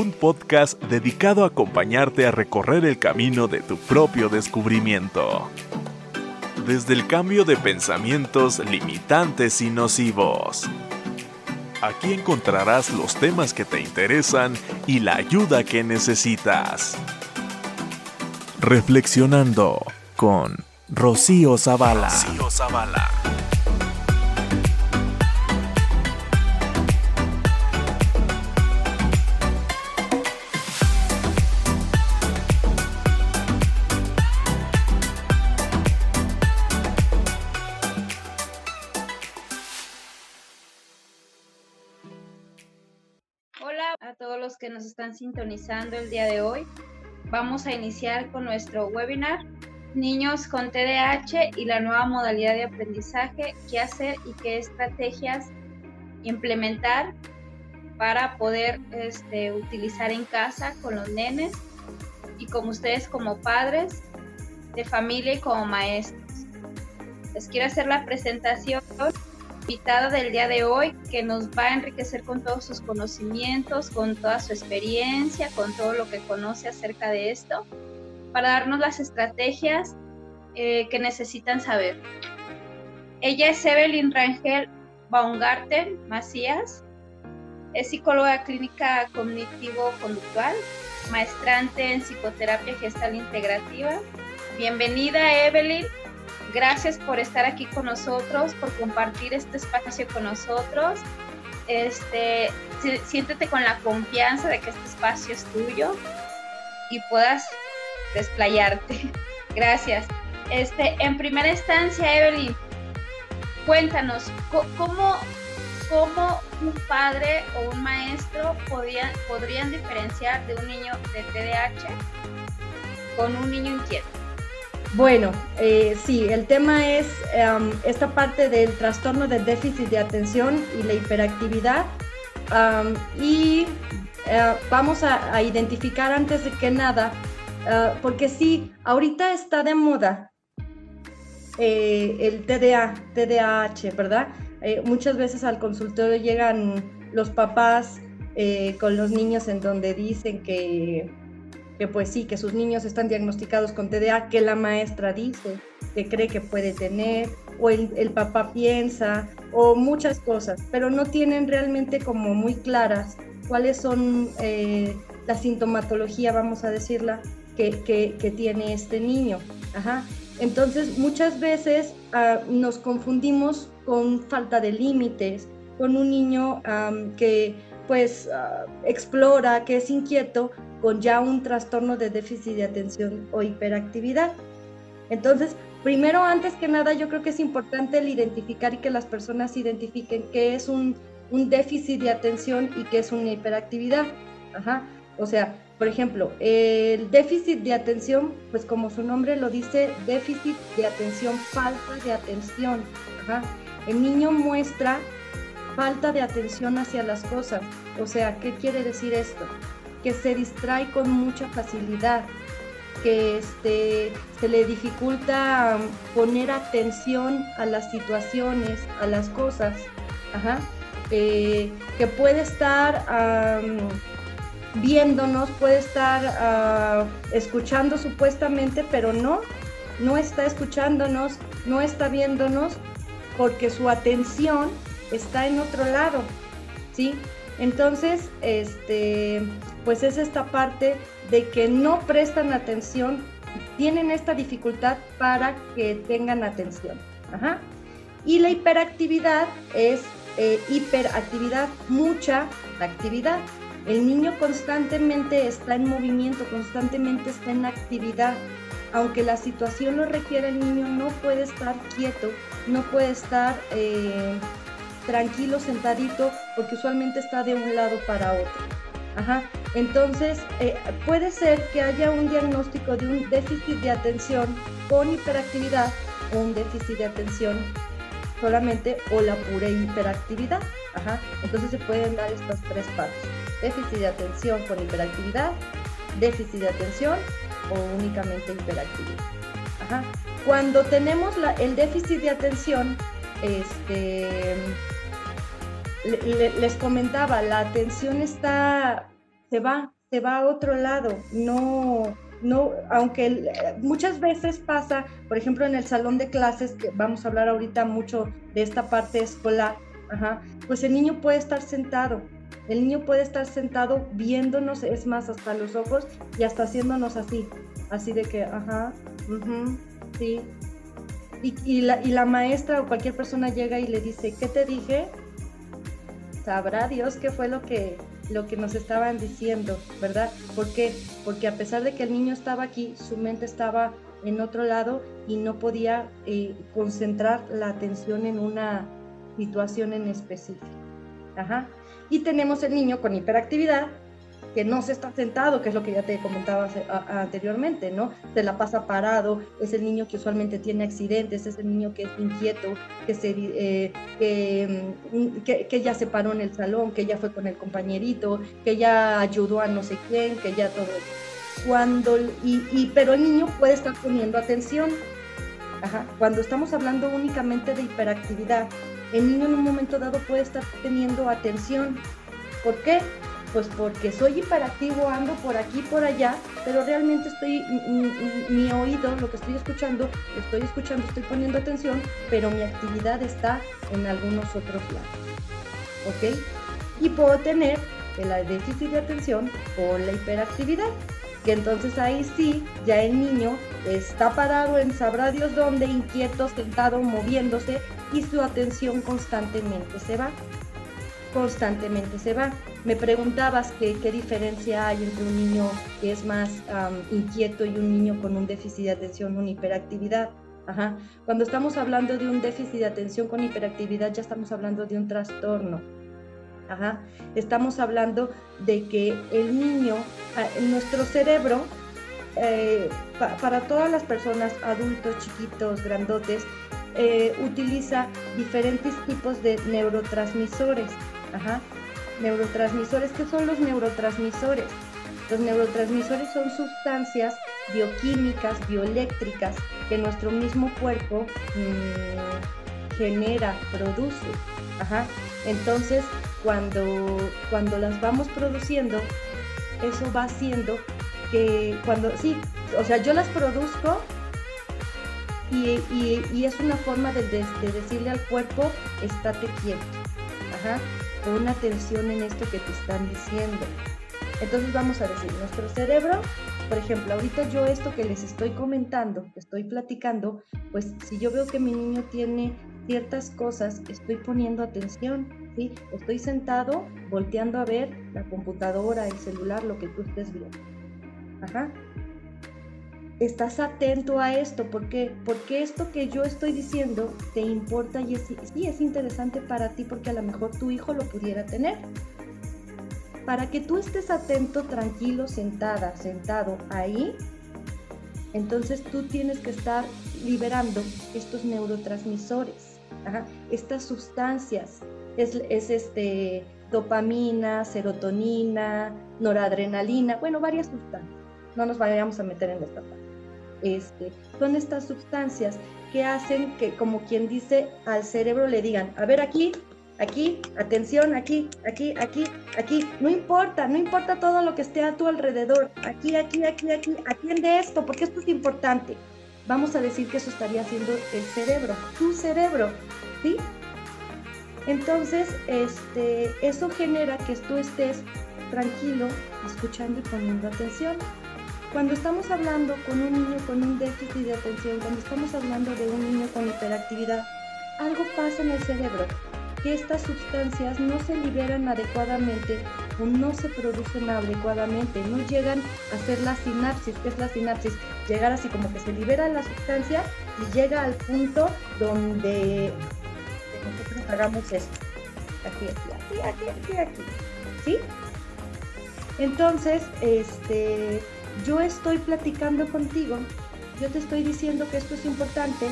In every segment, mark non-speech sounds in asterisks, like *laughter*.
un podcast dedicado a acompañarte a recorrer el camino de tu propio descubrimiento. Desde el cambio de pensamientos limitantes y nocivos. Aquí encontrarás los temas que te interesan y la ayuda que necesitas. Reflexionando con Rocío Zavala. Rocío Zavala. Sintonizando el día de hoy. Vamos a iniciar con nuestro webinar Niños con TDAH y la nueva modalidad de aprendizaje, qué hacer y qué estrategias implementar para poder este, utilizar en casa con los nenes y con ustedes como padres de familia y como maestros. Les quiero hacer la presentación invitada del día de hoy que nos va a enriquecer con todos sus conocimientos, con toda su experiencia, con todo lo que conoce acerca de esto, para darnos las estrategias eh, que necesitan saber. Ella es Evelyn Rangel Baumgarten Macías, es psicóloga clínica cognitivo-conductual, maestrante en psicoterapia gestal integrativa. Bienvenida Evelyn, Gracias por estar aquí con nosotros, por compartir este espacio con nosotros. Este, siéntete con la confianza de que este espacio es tuyo y puedas desplayarte. *laughs* Gracias. Este, en primera instancia, Evelyn, cuéntanos, ¿cómo, cómo un padre o un maestro podrían diferenciar de un niño de TDAH con un niño inquieto? Bueno, eh, sí, el tema es em, esta parte del trastorno de déficit de atención y la hiperactividad. y eh, vamos a, identificar antes de que nada, eh, porque sí, ahorita está de moda el TDA, TDAH, ¿verdad? muchas veces al consultorio llegan los papás con los niños en donde dicen que que pues sí, que sus niños están diagnosticados con TDA, que la maestra dice que cree que puede tener, o el, papá piensa, o muchas cosas, pero no tienen realmente como muy claras cuáles son eh, la sintomatología, vamos a decirla, que, que, tiene este niño. Entonces, muchas veces ah, nos confundimos con falta de límites, con un niño que pues ah, explora, que es inquieto, con ya un trastorno de déficit de atención o hiperactividad. Entonces, primero, antes que nada, yo creo que es importante el identificar y que las personas identifiquen qué es un, déficit de atención y qué es una hiperactividad. Ajá. O sea, por ejemplo, el déficit de atención, pues como su nombre lo dice, déficit de atención, falta de atención. Ajá. El niño muestra falta de atención hacia las cosas. O sea, ¿qué quiere decir esto? que se distrae con mucha facilidad, que este, se le dificulta poner atención a las situaciones, a las cosas, eh, que puede estar viéndonos, puede estar ah, escuchando supuestamente, pero no, no está escuchándonos, no está viéndonos, porque su atención está en otro lado, ¿sí? Entonces, este, pues es esta parte de que no prestan atención, tienen esta dificultad para que tengan atención. Y la hiperactividad es eh, hiperactividad, mucha actividad. El niño constantemente está en movimiento, constantemente está en actividad. Aunque la situación lo requiere, el niño no puede estar quieto, no puede estar eh, tranquilo, sentadito, porque usualmente está de un lado para otro. Ajá. Entonces, eh, puede ser que haya un diagnóstico de un déficit de atención con hiperactividad o un déficit de atención solamente o la pura hiperactividad. Ajá. Entonces se pueden dar estas tres partes. Déficit de atención con hiperactividad, déficit de atención o únicamente hiperactividad. Ajá. Cuando tenemos la, el déficit de atención, este, les comentaba, la atención está se va, se va a otro lado, no, no, aunque muchas veces pasa, por ejemplo, en el salón de clases, que vamos a hablar ahorita mucho de esta parte escolar, pues el niño puede estar sentado, el niño puede estar sentado viéndonos, es más, hasta los ojos y hasta haciéndonos así, así de que, ajá, sí. Y, la, y la maestra o cualquier persona llega y le dice, ¿qué te dije? Sabrá Dios qué fue lo que, lo que nos estaban diciendo, ¿verdad? ¿Por qué? Porque a pesar de que el niño estaba aquí, su mente estaba en otro lado y no podía eh, concentrar la atención en una situación en específico. Ajá. Y tenemos el niño con hiperactividad, que no se está sentado, que es lo que ya te comentaba anteriormente, ¿no? Se la pasa parado, es el niño que usualmente tiene accidentes, es el niño que es inquieto, que, se, eh, mm, que, que, ya se paró en el salón, que ya fue con el compañerito, que ya ayudó a no sé quién, que ya todo Cuando, y, y, pero el niño puede estar poniendo atención. Ajá. Cuando estamos hablando únicamente de hiperactividad, el niño en un momento dado puede estar teniendo atención. ¿Por qué? Pues porque soy hiperactivo, ando por aquí, por allá, pero realmente estoy, mi, oído, lo que estoy escuchando, estoy escuchando, estoy poniendo atención, pero mi actividad está en algunos otros lados. ¿Ok? Y puedo tener el déficit de atención o la hiperactividad que entonces ahí sí, ya el niño está parado en sabrá Dios dónde, inquieto, sentado, moviéndose y su atención constantemente se va. Constantemente se va. Me preguntabas qué diferencia hay entre un niño que es más inquieto y un niño con un déficit de atención, una hiperactividad. Ajá. Cuando estamos hablando de un déficit de atención con hiperactividad, ya estamos hablando de un trastorno. Ajá. Estamos hablando de que el niño, ah, nuestro cerebro, eh, para todas las personas, adultos, chiquitos, grandotes, eh, utiliza diferentes tipos de neurotransmisores. Ajá. Neurotransmisores, ¿qué son los neurotransmisores? Los neurotransmisores son sustancias bioquímicas, bioeléctricas que nuestro mismo cuerpo mm, genera, produce. Ajá. Entonces, cuando, cuando las vamos produciendo, eso va haciendo que cuando, sí, o sea, yo las produzco y, y, es una forma de, decirle al cuerpo, estate quieto, ajá, pon atención en esto que te están diciendo. Entonces vamos a decir, nuestro cerebro, por ejemplo, ahorita yo esto que les estoy comentando, que estoy platicando, pues si yo veo que mi niño tiene ciertas cosas, estoy poniendo atención, ¿sí? Estoy sentado volteando a ver la computadora, el celular, lo que tú estés viendo. Ajá. Estás atento a esto, ¿por qué? Porque esto que yo estoy diciendo te importa y es, sí es interesante para ti porque a lo mejor tu hijo lo pudiera tener. Para que tú estés atento, tranquilo, sentada, sentado ahí, entonces tú tienes que estar liberando estos neurotransmisores estas sustancias es, este, dopamina, serotonina, noradrenalina, bueno, varias sustancias. No nos vayamos a meter en esta parte. Este, son estas sustancias que hacen que, como quien dice, al cerebro le digan, a ver aquí, aquí, atención, aquí, aquí, aquí, aquí, no importa, no importa todo lo que esté a tu alrededor, aquí, aquí, aquí, aquí, atiende esto, porque esto es importante vamos a decir que eso estaría haciendo el cerebro, tu cerebro, ¿sí? Entonces, este, eso genera que tú estés tranquilo, escuchando y poniendo atención. Cuando estamos hablando con un niño con un déficit de atención, cuando estamos hablando de un niño con hiperactividad, algo pasa en el cerebro que estas sustancias no se liberan adecuadamente o no se producen adecuadamente, no llegan a hacer la sinapsis. ¿Qué es la sinapsis? Llegar así como que se libera la sustancia y llega al punto donde nosotros hagamos esto. Aquí, aquí, aquí, aquí, aquí, ¿Sí? Entonces, este, yo estoy platicando contigo, yo te estoy diciendo que esto es importante,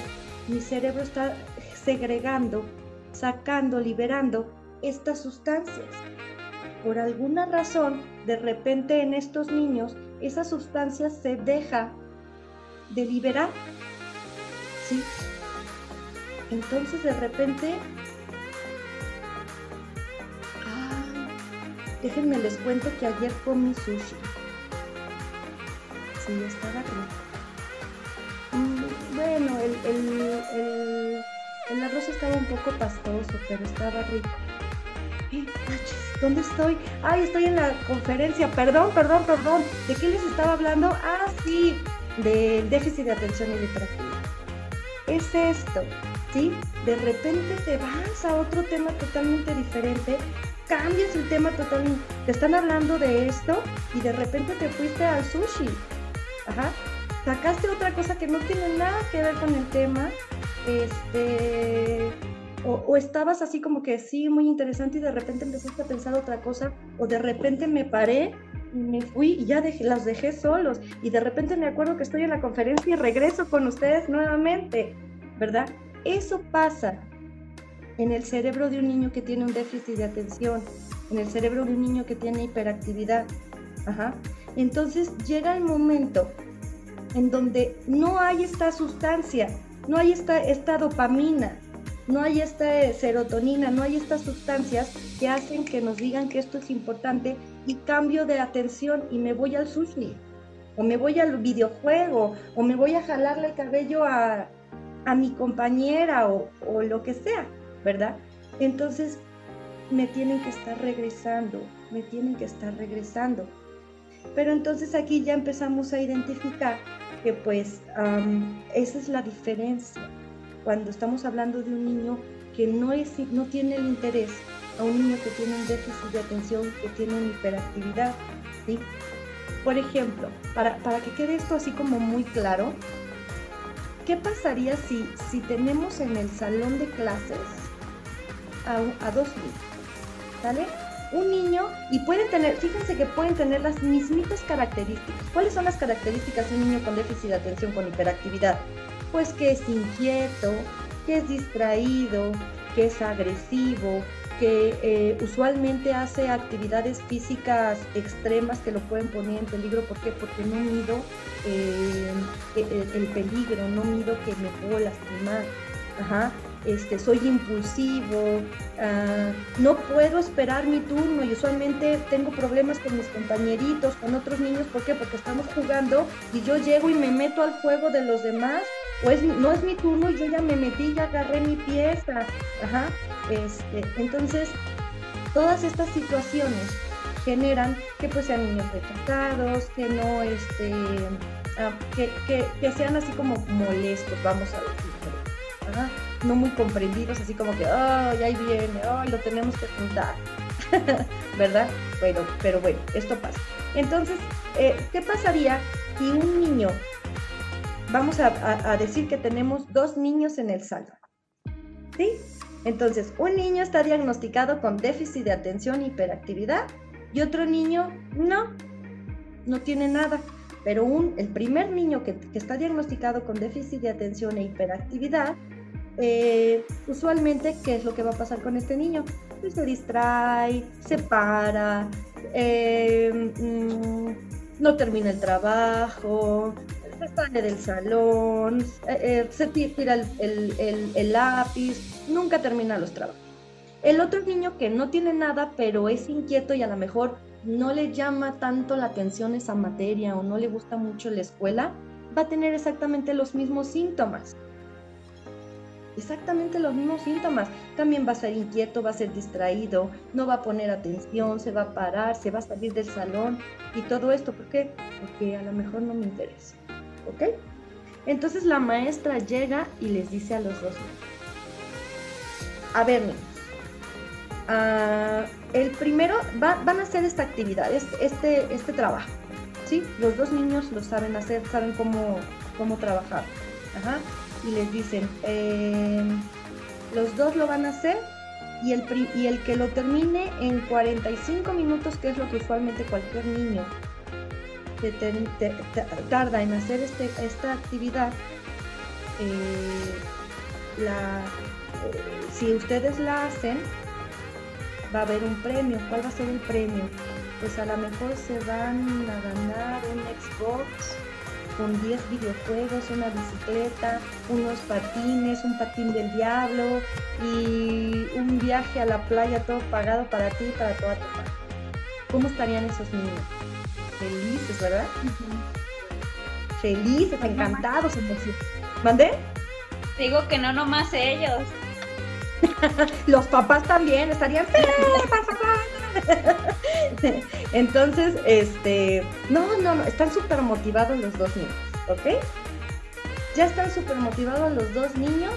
mi cerebro está segregando sacando, liberando estas sustancias. Por alguna razón, de repente en estos niños, esa sustancia se deja de liberar. ¿Sí? Entonces de repente... Ah, déjenme les cuento que ayer comí sushi. Sí, estaba rico. Mm, bueno, el, el, arroz estaba un poco pastoso, pero estaba rico. ¿Eh? ¿Dónde estoy? Ay, estoy en la conferencia. Perdón, perdón, perdón. ¿De qué les estaba hablando? Ah, sí, del déficit de atención y hiperactividad. Es esto, ¿sí? De repente te vas a otro tema totalmente diferente, cambias el tema totalmente. Te están hablando de esto y de repente te fuiste al sushi. Ajá. Sacaste otra cosa que no tiene nada que ver con el tema. Este. O, estabas así como que sí, muy interesante y de repente empezaste a pensar otra cosa, o de repente me paré me fui y ya dejé, las dejé solos y de repente me acuerdo que estoy en la conferencia y regreso con ustedes nuevamente, ¿verdad? Eso pasa en el cerebro de un niño que tiene un déficit de atención, en el cerebro de un niño que tiene hiperactividad. Ajá. Entonces llega el momento en donde no hay esta sustancia, no hay esta, esta dopamina, no hay esta serotonina, no hay estas sustancias que hacen que nos digan que esto es importante y cambio de atención y me voy al sushi, o me voy al videojuego, o me voy a jalarle el cabello a, mi compañera o, o lo que sea, ¿verdad? Entonces me tienen que estar regresando, me tienen que estar regresando. Pero entonces aquí ya empezamos a identificar que pues esa es la diferencia cuando estamos hablando de un niño que no, es, no tiene el interés a un niño que tiene un déficit de atención, que tiene una hiperactividad. ¿sí? Por ejemplo, para, para que quede esto así como muy claro, ¿qué pasaría si, si tenemos en el salón de clases a, a dos niños? ¿Sale? Un niño, y pueden tener, fíjense que pueden tener las mismitas características. ¿Cuáles son las características de un niño con déficit de atención, con hiperactividad? Pues que es inquieto, que es distraído, que es agresivo, que eh, usualmente hace actividades físicas extremas que lo pueden poner en peligro. ¿Por qué? Porque no mido eh, el, peligro, no mido que me puedo lastimar. Ajá. Este, soy impulsivo, ah, no puedo esperar mi turno y usualmente tengo problemas con mis compañeritos, con otros niños, ¿por qué? Porque estamos jugando y yo llego y me meto al juego de los demás, pues no es mi turno y yo ya me metí, ya agarré mi pieza, ajá, este, entonces, todas estas situaciones generan que pues sean niños rechazados, que no, este, ah, que, sean así como molestos, vamos a decir, no muy comprendidos, así como que, ay, ahí viene, ay, lo tenemos que juntar, *laughs* ¿verdad? Bueno, pero bueno, esto pasa. Entonces, eh, ¿qué pasaría si un niño, vamos a, decir que tenemos dos niños en el salón, ¿sí? Entonces, un niño está diagnosticado con déficit de atención e hiperactividad y otro niño no, no tiene nada. Pero un, el primer niño que, está diagnosticado con déficit de atención e hiperactividad, eh, usualmente, ¿qué es lo que va a pasar con este niño? Pues se distrae, se para, eh, mm, no termina el trabajo, se sale del salón, eh, se tira el, lápiz, nunca termina los trabajos. El otro niño que no tiene nada, pero es inquieto y a lo mejor no le llama tanto la atención esa materia o no le gusta mucho la escuela, va a tener exactamente los mismos síntomas. Exactamente los mismos síntomas. También va a ser inquieto, va a ser distraído, no va a poner atención, se va a parar, se va a salir del salón y todo esto. ¿Por qué? Porque a lo mejor no me interesa. ¿ok? Entonces la maestra llega y les dice a los dos, a ver, ah, el primero van a hacer esta actividad, este, este, trabajo, ¿sí? Los dos niños lo saben hacer, saben cómo, cómo trabajar, y les dicen, em, los dos lo van a hacer y el, y el que lo termine en 45 minutos, que es lo que usualmente cualquier niño te, tarda en hacer este, esta actividad, eh, eh, si ustedes la hacen, va a haber un premio. ¿Cuál va a ser el premio? Pues a lo mejor se van a ganar un Xbox con 10 videojuegos, una bicicleta, unos patines, un patín del diablo y un viaje a la playa todo pagado para ti y para toda tu familia. ¿cómo estarían esos niños? Felices, ¿verdad? Felices, encantados, emocionados. ¿Mandé? Digo que no nomás ellos. *laughs* Los papás también estarían *laughs* *laughs* Entonces, este, no, no, no, están súper motivados los dos niños, ¿ok? Ya están súper motivados los dos niños,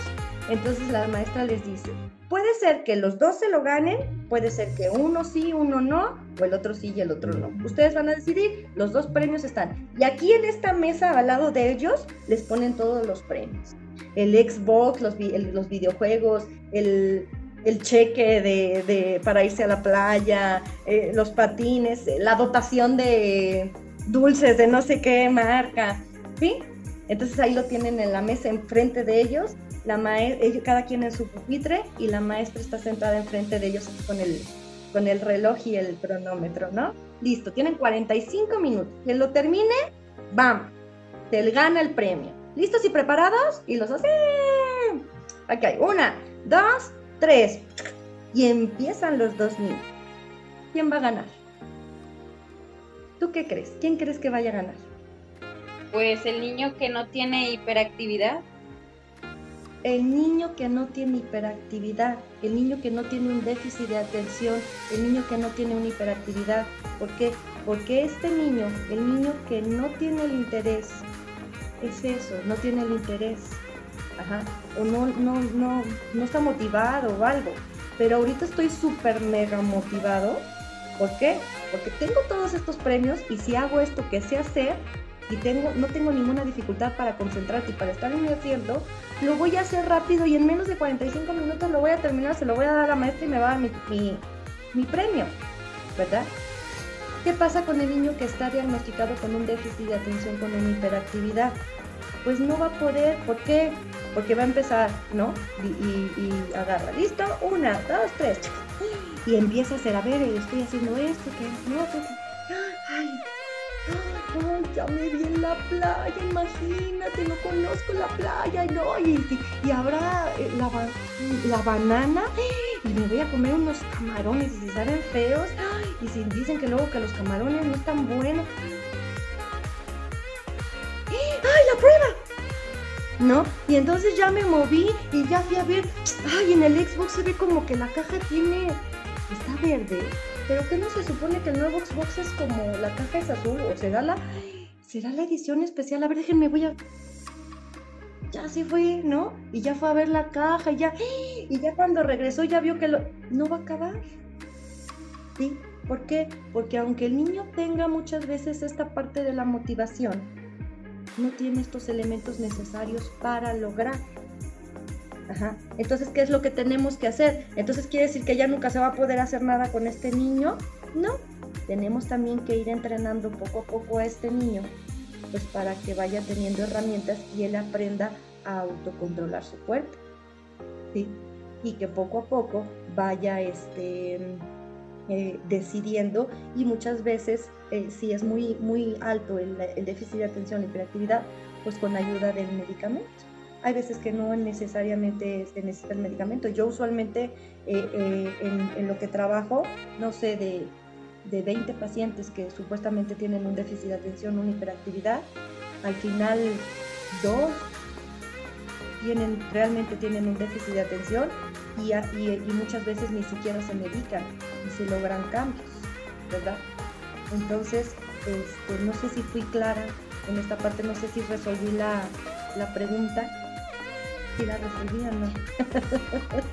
entonces la maestra les dice, puede ser que los dos se lo ganen, puede ser que uno sí, uno no, o el otro sí y el otro no. Ustedes van a decidir, los dos premios están. Y aquí en esta mesa al lado de ellos les ponen todos los premios. El Xbox, los, los videojuegos, el, el cheque de, para irse a la playa, eh, los patines, la dotación de dulces de no sé qué marca, ¿sí? Entonces ahí lo tienen en la mesa enfrente de ellos, la ellos, cada quien en su pupitre y la maestra está sentada enfrente de ellos con el, con el reloj y el cronómetro, ¿no? Listo, tienen 45 minutos. Que lo termine, ¡bam! Se gana el premio. ¿Listos y preparados? Y los hacen. Ok, una, dos, tres. Y empiezan los dos niños. ¿Quién va a ganar? ¿Tú qué crees? ¿Quién crees que vaya a ganar? Pues el niño que no tiene hiperactividad. El niño que no tiene hiperactividad, el niño que no tiene un déficit de atención, el niño que no tiene una hiperactividad. ¿Por qué? Porque este niño, el niño que no tiene el interés, es eso, no tiene el interés. O no, no, no, no está motivado o algo. Pero ahorita estoy súper mega motivado. ¿Por qué? Porque tengo todos estos premios y si hago esto que sé hacer, y tengo, no tengo ninguna dificultad para concentrarte y para estar en mi asiento, lo voy a hacer rápido y en menos de 45 minutos lo voy a terminar, se lo voy a dar a la maestra y me va a dar mi, mi, premio, ¿verdad? ¿Qué pasa con el niño que está diagnosticado con un déficit de atención con una hiperactividad? Pues no va a poder, ¿por qué? Porque va a empezar, ¿no? Y, agarra, listo, una, dos, tres, y empieza a hacer, a ver, estoy haciendo esto, que no, ay, Ay, ya me vi en la playa, imagínate, no conozco la playa, no, y, y, habrá eh, la, la, banana, y me voy a comer unos camarones, y si salen feos, y si dicen que luego que los camarones no están buenos. ¡Ay, la prueba! ¿no? Y entonces ya me moví y ya fui a ver, ay, en el Xbox se ve como que la caja tiene, está verde, pero ¿qué no se supone que el nuevo Xbox es como la caja es azul o será la será la edición especial? A ver, déjenme voy a ya se fue, ¿no? Y ya fue a ver la caja y ya y ya cuando regresó ya vio que lo no va a acabar. ¿Sí? ¿Por qué? Porque aunque el niño tenga muchas veces esta parte de la motivación, no tiene estos elementos necesarios para lograr entonces, ¿qué es lo que tenemos que hacer? Entonces, ¿quiere decir que ya nunca se va a poder hacer nada con este niño? No. Tenemos también que ir entrenando poco a poco a este niño, pues para que vaya teniendo herramientas y él aprenda a autocontrolar su cuerpo. ¿sí? Y que poco a poco vaya este, eh, decidiendo y muchas veces eh, si es muy, muy alto el, déficit de atención y hiperactividad, pues con ayuda del medicamento. Hay veces que no necesariamente se necesita el medicamento. Yo usualmente eh, en, lo que trabajo, no sé, de, de 20 pacientes que supuestamente tienen un déficit de atención, una hiperactividad, al final dos tienen, realmente tienen un déficit de atención y, y, muchas veces ni siquiera se medican y se logran cambios, ¿verdad? Entonces, este, no sé si fui clara en esta parte, no sé si resolví la, la pregunta, sí la resolví o no.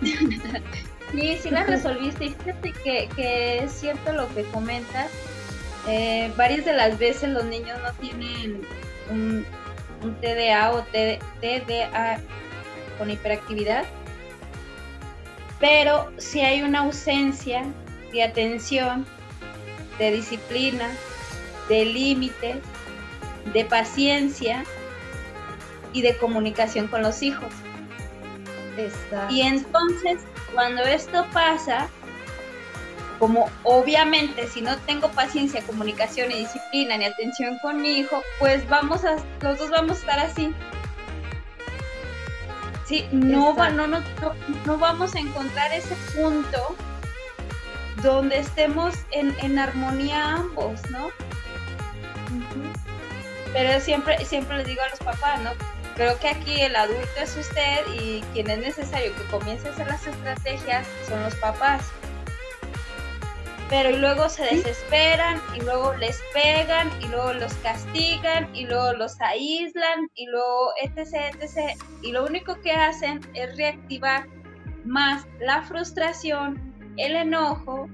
*laughs* sí, sí la resolviste. Fíjate que, es cierto lo que comentas. Eh, varias de las veces los niños no tienen un, TDA o TDA con hiperactividad, pero si hay una ausencia de atención, de disciplina, de límites, de paciencia y de comunicación con los hijos. Y entonces, cuando esto pasa, como obviamente si no tengo paciencia, comunicación y disciplina ni atención con mi hijo, pues vamos a, los dos vamos a estar así. Sí, no, va, no, no, no, vamos a encontrar ese punto donde estemos en, armonía ambos, ¿no? Pero siempre, siempre les digo a los papás, ¿no? Creo que aquí el adulto es usted y quien es necesario que comience a hacer las estrategias son los papás pero luego se desesperan y luego les pegan y luego los castigan y luego los aíslan y luego etc, etc. Y lo único que hacen es reactivar más la frustración, el enojo,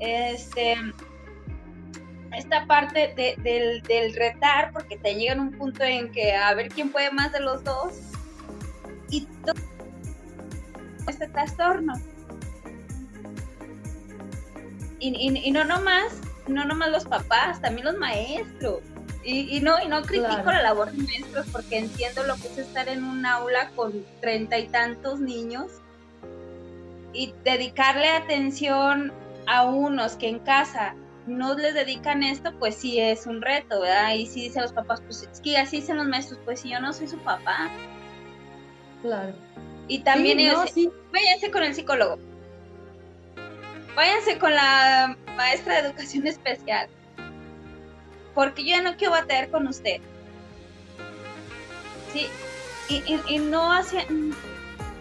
este, esta parte del, del retar, porque te llegan a un punto en que a ver quién puede más de los dos y todo este trastorno. Y, no nomás, no nomás los papás, también los maestros. Y, no, y no critico la labor de maestros porque entiendo lo que es estar en un aula con treinta y tantos niños y dedicarle atención a unos que en casa no les dedican esto, pues sí es un reto, ¿verdad? Y sí dicen los papás, pues es que así dicen los maestros, pues si yo no soy su papá. Claro. Y también ellos, váyanse con el psicólogo váyanse con la maestra de educación especial, porque yo ya no quiero batallar con usted. Sí, y, no hacen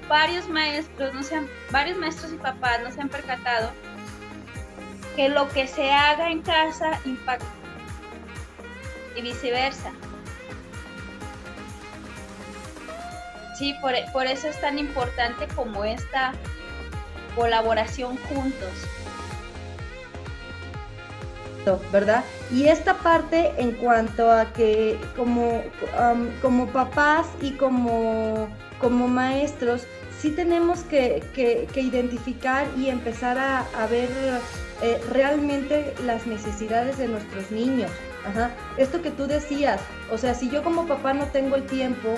varios maestros, no sean, varios maestros y papás no se han percatado que lo que se haga en casa impacta y viceversa. Sí, por, por eso es tan importante como esta colaboración juntos. ¿Verdad? Y esta parte en cuanto a que como, como papás y como, como maestros, sí tenemos que, identificar y empezar a, ver eh, realmente las necesidades de nuestros niños. Esto que tú decías, o sea, si yo como papá no tengo el tiempo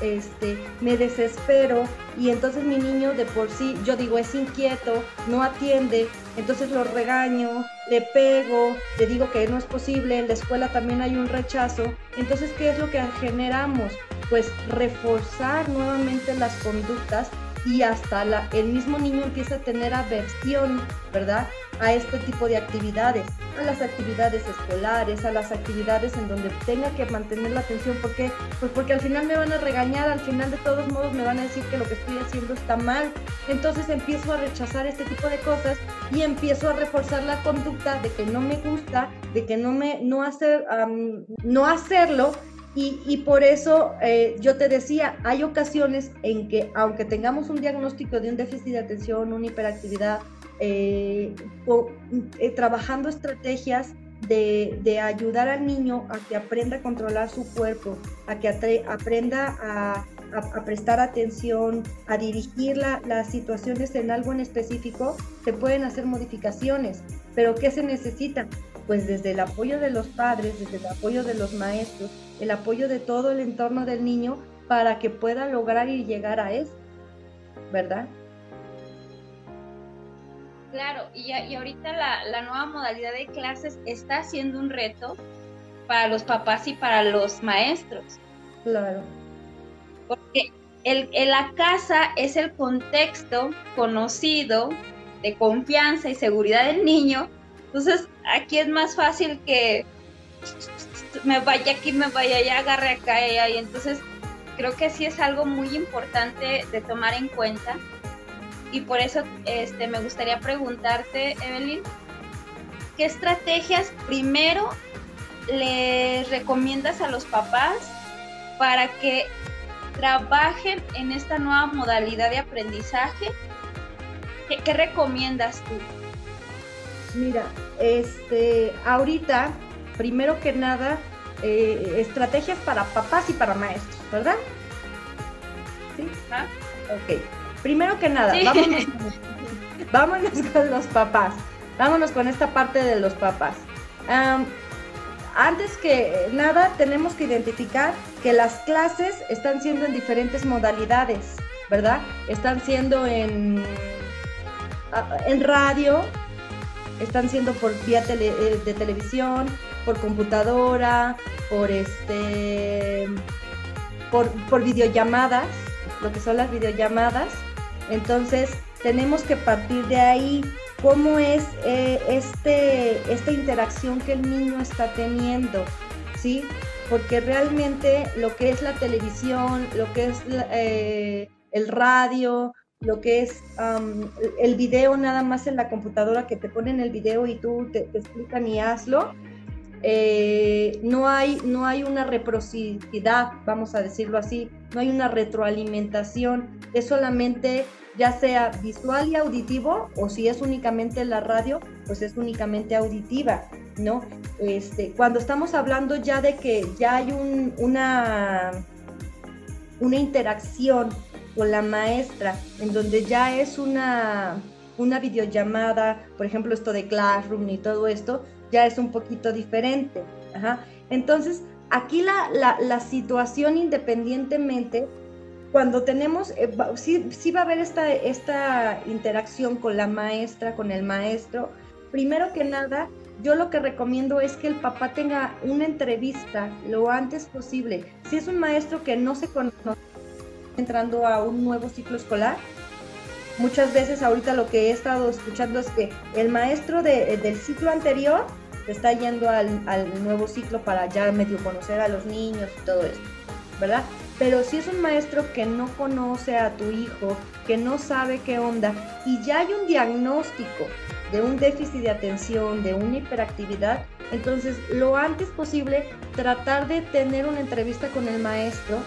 este, me desespero y entonces mi niño de por sí, yo digo, es inquieto, no atiende, entonces lo regaño, le pego, le digo que no es posible, en la escuela también hay un rechazo, entonces, ¿qué es lo que generamos? Pues reforzar nuevamente las conductas y hasta la, el mismo niño empieza a tener aversión, ¿verdad? A este tipo de actividades, a las actividades escolares, a las actividades en donde tenga que mantener la atención. ¿Por qué? Pues porque al final me van a regañar, al final de todos modos me van a decir que lo que estoy haciendo está mal. Entonces empiezo a rechazar este tipo de cosas y empiezo a reforzar la conducta de que no me gusta, de que no me, no hacer, no hacerlo y, por eso eh, yo te decía, hay ocasiones en que aunque tengamos un diagnóstico de un déficit de atención, una hiperactividad, eh, eh, trabajando estrategias de, ayudar al niño a que aprenda a controlar su cuerpo, a que aprenda a, prestar atención, a dirigir las situaciones en algo en específico, se pueden hacer modificaciones. Pero ¿qué se necesita? Pues desde el apoyo de los padres, desde el apoyo de los maestros, el apoyo de todo el entorno del niño para que pueda lograr y llegar a eso, ¿verdad? Claro, y, y ahorita la, nueva modalidad de clases está siendo un reto para los papás y para los maestros. Claro. Porque el, la casa es el contexto conocido de confianza y seguridad del niño. Entonces, aquí es más fácil que me vaya aquí, me vaya allá, agarre acá y ahí. Entonces, creo que sí es algo muy importante de tomar en cuenta. Y por eso este, me gustaría preguntarte, Evelyn, ¿qué estrategias primero les recomiendas a los papás para que trabajen en esta nueva modalidad de aprendizaje? ¿Qué, qué recomiendas tú? Mira, este, ahorita primero que nada, eh, estrategias para papás y para maestros, ¿verdad? ¿Sí? ¿Ah? Ok. Primero que nada, vámonos, con, los papás. Vámonos con esta parte de los papás. antes que nada, tenemos que identificar que las clases están siendo en diferentes modalidades, ¿verdad? Están siendo en, en radio, están siendo por vía eh, de televisión, por computadora, por este por, por videollamadas, lo que son las videollamadas. Entonces, tenemos que partir de ahí cómo es eh, este, esta interacción que el niño está teniendo, ¿sí? Porque realmente lo que es la televisión, lo que es eh, el radio, lo que es el video nada más en la computadora que te ponen el video y tú te, explican y hazlo. Eh, no, hay, no hay una reciprocidad, vamos a decirlo así, no hay una retroalimentación, es solamente ya sea visual y auditivo o si es únicamente la radio, pues es únicamente auditiva, ¿no? Este, cuando estamos hablando ya de que ya hay una, una interacción con la maestra, en donde ya es una, una videollamada, por ejemplo, esto de Classroom y todo esto, ya es un poquito diferente. Entonces, aquí la, la, situación independientemente, cuando tenemos, eh, sí, va a haber esta, esta interacción con la maestra, con el maestro, primero que nada, yo lo que recomiendo es que el papá tenga una entrevista lo antes posible. Si es un maestro que no se conoce, entrando a un nuevo ciclo escolar. Muchas veces ahorita lo que he estado escuchando es que el maestro del ciclo anterior está yendo al, al, nuevo ciclo para ya medio conocer a los niños y todo esto, ¿verdad? Pero si es un maestro que no conoce a tu hijo, que no sabe qué onda y ya hay un diagnóstico de un déficit de atención, de una hiperactividad, entonces lo antes posible tratar de tener una entrevista con el maestro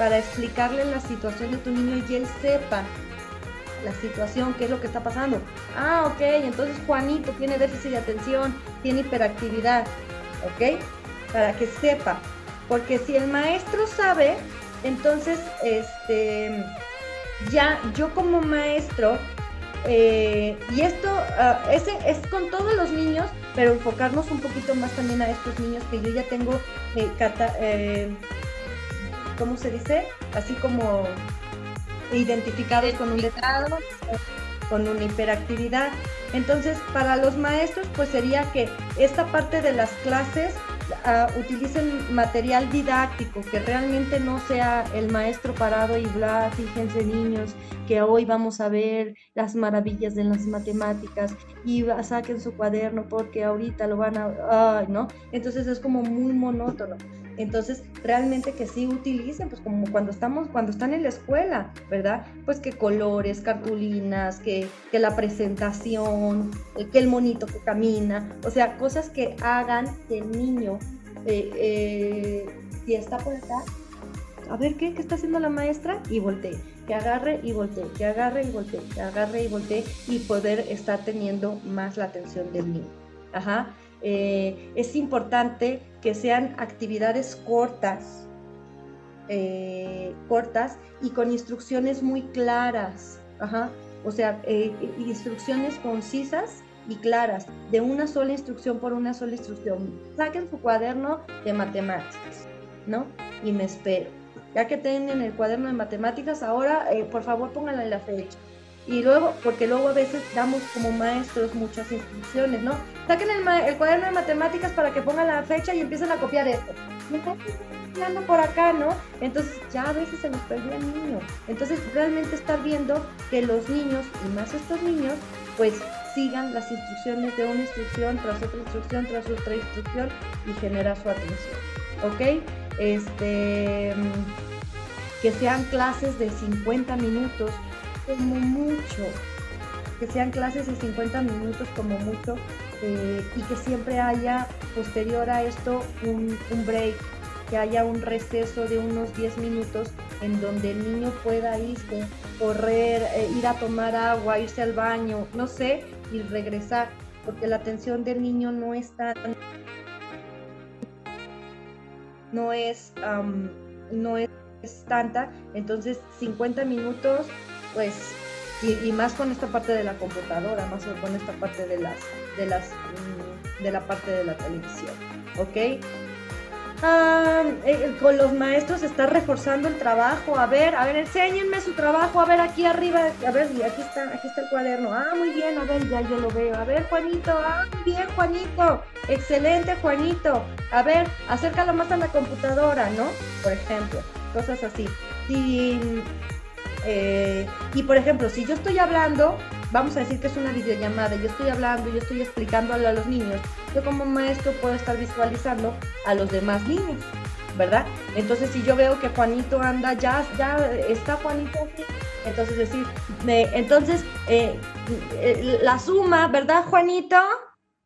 para explicarle la situación de tu niño y él sepa la situación, qué es lo que está pasando. Ah, ok, entonces Juanito tiene déficit de atención, tiene hiperactividad, ¿ok? Para que sepa. Porque si el maestro sabe, entonces, este, ya yo como maestro, eh, y esto ah, ese es con todos los niños, pero enfocarnos un poquito más también a estos niños que yo ya tengo eh, eh ¿cómo se dice? Así como identificados con un letrado, con una hiperactividad. Entonces, para los maestros, pues sería que esta parte de las clases uh, utilicen material didáctico, que realmente no sea el maestro parado y bla, fíjense niños, que hoy vamos a ver las maravillas de las matemáticas y saquen su cuaderno porque ahorita lo van a, ¿no? Entonces es como muy monótono. Entonces, realmente que sí utilicen, pues como cuando estamos, cuando están en la escuela, ¿verdad? Pues que colores, cartulinas, que, la presentación, eh, que el monito que camina, o sea, cosas que hagan que el niño, eh, eh, si está por acá, a ver ¿qué? ¿qué está haciendo la maestra? Y voltee, que agarre y voltee, que agarre y voltee, que agarre y voltee y poder estar teniendo más la atención del niño. Ajá. Eh, es importante que sean actividades cortas, eh, cortas y con instrucciones muy claras. O sea, eh, instrucciones concisas y claras, de una sola instrucción por una sola instrucción. Saquen su cuaderno de matemáticas, ¿no? Y me espero. Ya que tienen el cuaderno de matemáticas, ahora por favor pónganle la fecha y luego, porque luego a veces damos como maestros muchas instrucciones, ¿no? Saquen el, cuaderno de matemáticas para que pongan la fecha y empiecen a copiar esto. Y entonces por acá, ¿no? Entonces ya a veces se nos perdió el niño. Entonces realmente estar viendo que los niños, y más estos niños, pues sigan las instrucciones de una instrucción tras otra instrucción tras otra instrucción y genera su atención. ¿Ok? Este, mm, que sean clases de 50 minutos como mucho, que sean clases de 50 minutos como mucho eh, y que siempre haya posterior a esto un, break, que haya un receso de unos 10 minutos en donde el niño pueda irse, correr, eh, ir a tomar agua, irse al baño, no sé, y regresar, porque la atención del niño no es tan... no es, no es tanta, entonces 50 minutos pues, y, más con esta parte de la computadora, más con esta parte de las, de las, mm, de la parte de la televisión, ¿ok? Ah, eh, con los maestros está reforzando el trabajo. A ver, a ver, enséñenme su trabajo. A ver, aquí arriba, a ver, aquí está, aquí está el cuaderno. Ah, muy bien, a ver, ya yo lo veo. A ver, Juanito, ah, bien, Juanito. Excelente, Juanito. A ver, acércalo más a la computadora, ¿no? Por ejemplo, cosas así. Y eh, y por ejemplo, si yo estoy hablando, vamos a decir que es una videollamada, yo estoy hablando, yo estoy explicando a los niños, yo como maestro puedo estar visualizando a los demás niños, ¿verdad? Entonces si yo veo que Juanito anda, ya, ya está Juanito entonces decir, entonces eh, eh, la suma, ¿verdad Juanito?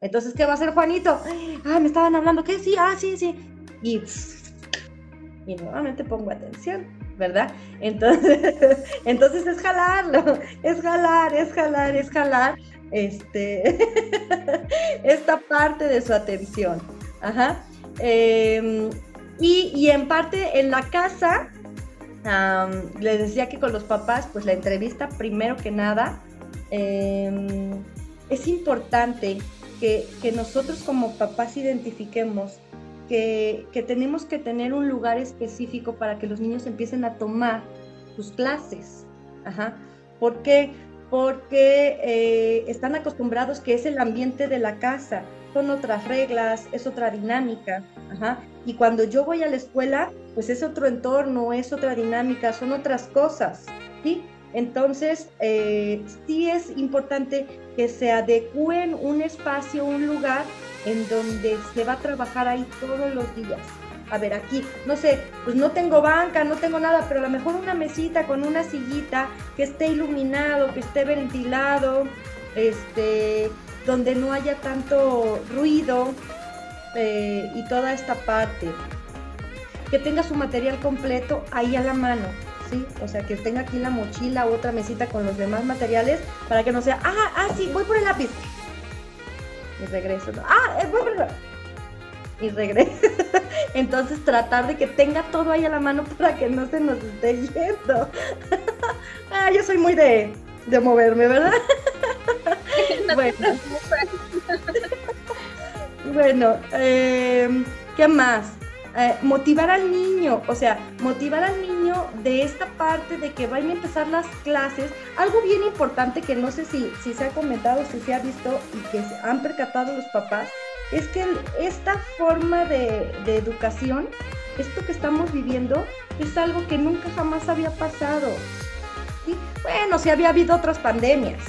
Entonces, ¿qué va a hacer Juanito? Ah, me estaban hablando, ¿qué? Sí, ah, sí, sí. Y, y nuevamente pongo atención, ¿verdad? Entonces, *laughs* entonces es jalarlo, es jalar, es jalar, es jalar este, *laughs* esta parte de su atención. Ajá. Em, y, en parte en la casa, les decía que con los papás, pues la entrevista, primero que nada, em, es importante que, nosotros como papás identifiquemos que, tenemos que tener un lugar específico para que los niños empiecen a tomar sus clases. Ajá. ¿Por qué? Porque eh, están acostumbrados que es el ambiente de la casa, son otras reglas, es otra dinámica. Ajá. Y cuando yo voy a la escuela, pues es otro entorno, es otra dinámica, son otras cosas. ¿sí? Entonces, eh, sí es importante que se adecúen un espacio, un lugar en donde se va a trabajar ahí todos los días. A ver, aquí, no sé, pues no tengo banca, no tengo nada, pero a lo mejor una mesita con una sillita que esté iluminado, que esté ventilado, este, donde no haya tanto ruido eh, y toda esta parte. Que tenga su material completo ahí a la mano o sea, que tenga aquí la mochila otra mesita con los demás materiales para que no sea, ah, ah, sí, voy por el lápiz. Y regreso, ah, eh, voy por el Y regreso. *laughs* Entonces tratar de que tenga todo ahí a la mano para que no se nos esté yendo. *laughs* ah, yo soy muy de, de moverme, ¿verdad? *laughs* bueno. bueno, eh, ¿qué más? Eh, motivar al niño, o sea, motivar al niño de esta parte de que vayan a empezar las clases. Algo bien importante que no sé si, si se ha comentado, si se ha visto y que se han percatado los papás, es que esta forma de, educación, esto que estamos viviendo, es algo que nunca jamás había pasado. Bueno, si había habido otras pandemias,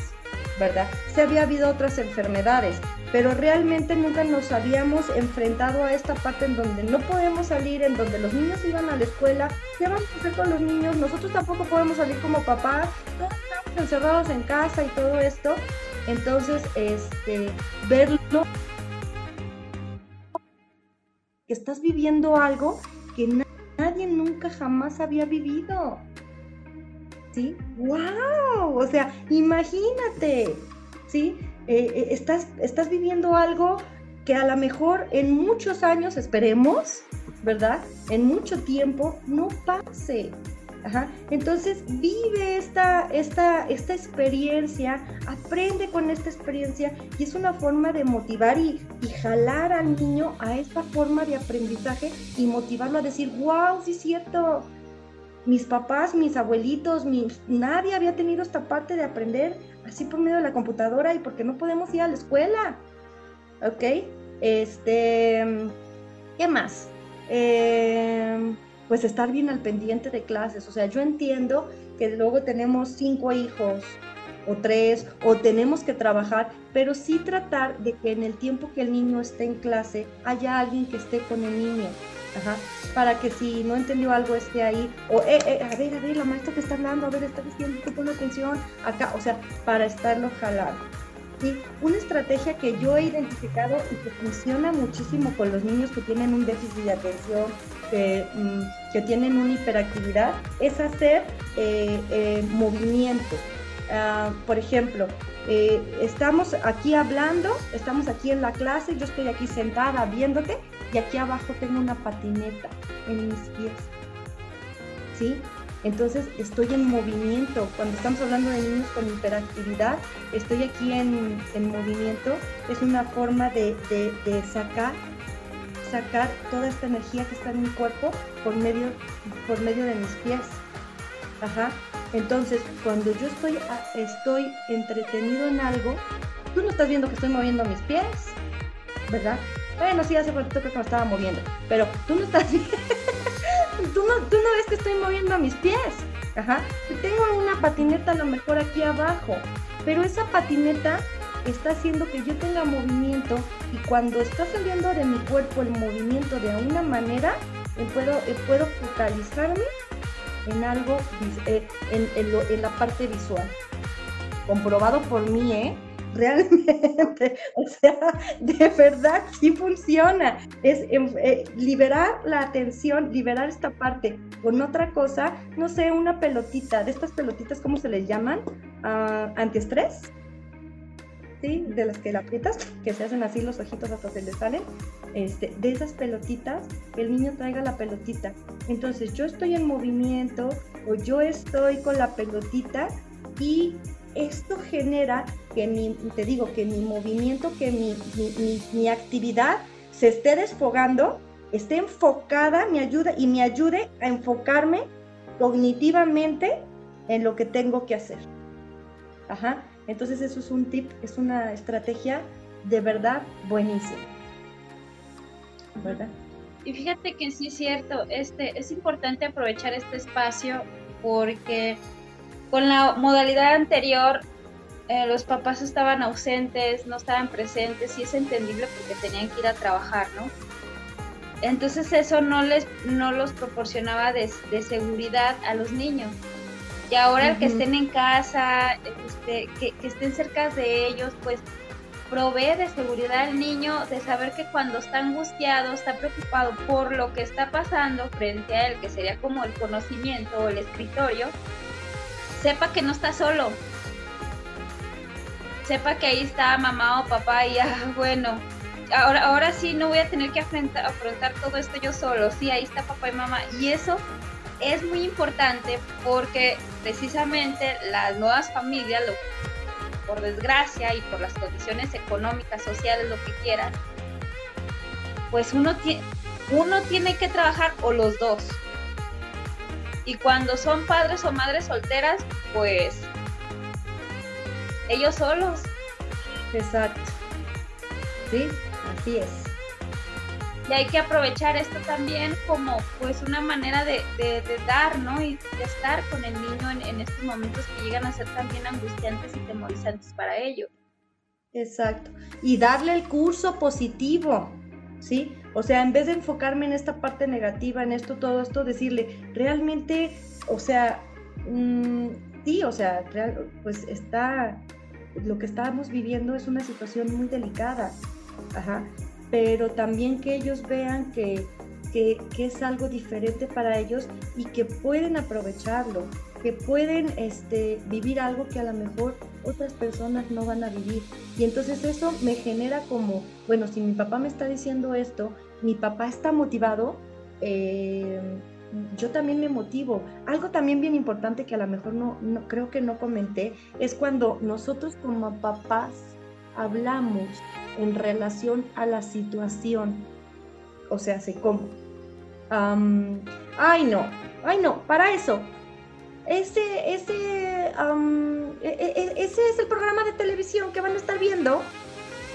¿verdad? Si había habido otras enfermedades, pero realmente nunca nos habíamos enfrentado a esta parte en donde no podemos salir, en donde los niños iban a la escuela, ¿qué vamos a hacer con los niños? Nosotros tampoco podemos salir como papás, todos estamos encerrados en casa y todo esto. Entonces, este, verlo, que estás viviendo algo que nadie nunca jamás había vivido. ¿Sí? ¡Wow! O sea, imagínate, ¿sí? Eh, eh, estás, estás viviendo algo que a lo mejor en muchos años, esperemos, ¿verdad? En mucho tiempo no pase. Entonces vive esta, esta, esta experiencia, aprende con esta experiencia y es una forma de motivar y, y, jalar al niño a esta forma de aprendizaje y motivarlo a decir, wow, sí es cierto, mis papás, mis abuelitos, nadie había tenido esta parte de aprender así por medio de la computadora y porque no podemos ir a la escuela. ¿Ok? Este, ¿qué más? Em, pues estar bien al pendiente de clases. O sea, yo entiendo que luego tenemos cinco hijos o tres, o tenemos que trabajar, pero sí tratar de que en el tiempo que el niño esté en clase haya alguien que esté con el niño. Para que si no entendió algo esté ahí, o eh, eh, a ver, a ver, la maestra que está hablando, a ver, está diciendo, pon atención acá, o sea, para estarlo jalando. Una estrategia que yo he identificado y que funciona muchísimo con los niños que tienen un déficit de atención, que, mm, que tienen una hiperactividad, es hacer eh, movimiento. Ah, por ejemplo, estamos aquí hablando, estamos aquí en la clase, yo estoy aquí sentada viéndote y aquí abajo tengo una patineta en mis pies. ¿Sí? Entonces estoy en movimiento. Cuando estamos hablando de niños con hiperactividad, estoy aquí en, movimiento. Es una forma de, sacar, sacar toda esta energía que está en mi cuerpo por medio, por medio de mis pies. Ajá. Entonces, cuando yo estoy, estoy entretenido en algo, tú no estás viendo que estoy moviendo mis pies, ¿verdad? Bueno, sí, hace ratito que me estaba moviendo, pero tú no estás *laughs* tú, no, tú no ves que estoy moviendo mis pies. Ajá. Tengo una patineta a lo mejor aquí abajo. pero esa patineta está haciendo que yo tenga movimiento y cuando está saliendo de mi cuerpo el movimiento de una manera, eh, puedo, eh, puedo focalizarme en algo, eh, en, en la parte visual. Comprobado por mí, ¿eh? *laughs* realmente, o sea, de verdad sí funciona. Es em, eh, liberar la atención, liberar esta parte con otra cosa, no sé, una pelotita, de estas pelotitas, ¿cómo se les llaman? Uh, antiestrés. De las que la aprietas, que se hacen así los ojitos hasta se les salen. Este, de esas pelotitas, el niño traiga la pelotita. Entonces yo estoy en movimiento o yo estoy con la pelotita y esto genera que mi, te digo, que mi movimiento, que mi, mi, actividad se esté desfogando, esté enfocada, me ayuda y me ayude a enfocarme cognitivamente en lo que tengo que hacer. Ajá. Entonces eso es un tip, es una estrategia de verdad buenísima. ¿Verdad? Y fíjate que sí es cierto, este, es importante aprovechar este espacio porque con la modalidad anterior, eh, los papás estaban ausentes, no estaban presentes y es entendible porque tenían que ir a trabajar, ¿no? Entonces eso no les no los proporcionaba de, seguridad a los niños. Y ahora el que estén en casa, este, que, que, estén cerca de ellos, pues provee de seguridad al niño, de saber que cuando está angustiado, está preocupado por lo que está pasando frente a él, que sería como el conocimiento o el escritorio, sepa que no está solo. Sepa que ahí está mamá o papá y *laughs* ah, bueno, ahora, ahora sí no voy a tener que afrontar, afrontar todo esto yo solo. Sí, ahí está papá y mamá. Y eso es muy importante porque precisamente las nuevas familias, por desgracia y por las condiciones económicas, sociales, lo que quieras, pues uno, uno tiene que trabajar o los dos. Y cuando son padres o madres solteras, pues ellos solos. Exacto. Sí, así es. Y hay que aprovechar esto también como pues una manera de, dar, ¿no? Y de estar con el niño en, estos momentos que llegan a ser también angustiantes y temorizantes para ellos. Exacto. Y darle el curso positivo, ¿sí? O sea, en vez de enfocarme en esta parte negativa, en esto, todo esto, decirle, realmente, o sea, mm, sí, o sea, pues está, lo que estábamos viviendo es una situación muy delicada, ajá, pero también que ellos vean que, que, que es algo diferente para ellos y que pueden aprovecharlo, que pueden este, vivir algo que a lo mejor otras personas no van a vivir. Y entonces eso me genera como, bueno, si mi papá me está diciendo esto, mi papá está motivado, eh, yo también me motivo. Algo también bien importante que a lo mejor no, no creo que no comenté es cuando nosotros como papás hablamos en relación a la situación. O sea, se como, ay no, ay no, para eso, ese, ese, e, ese es el programa de televisión que van a estar viendo.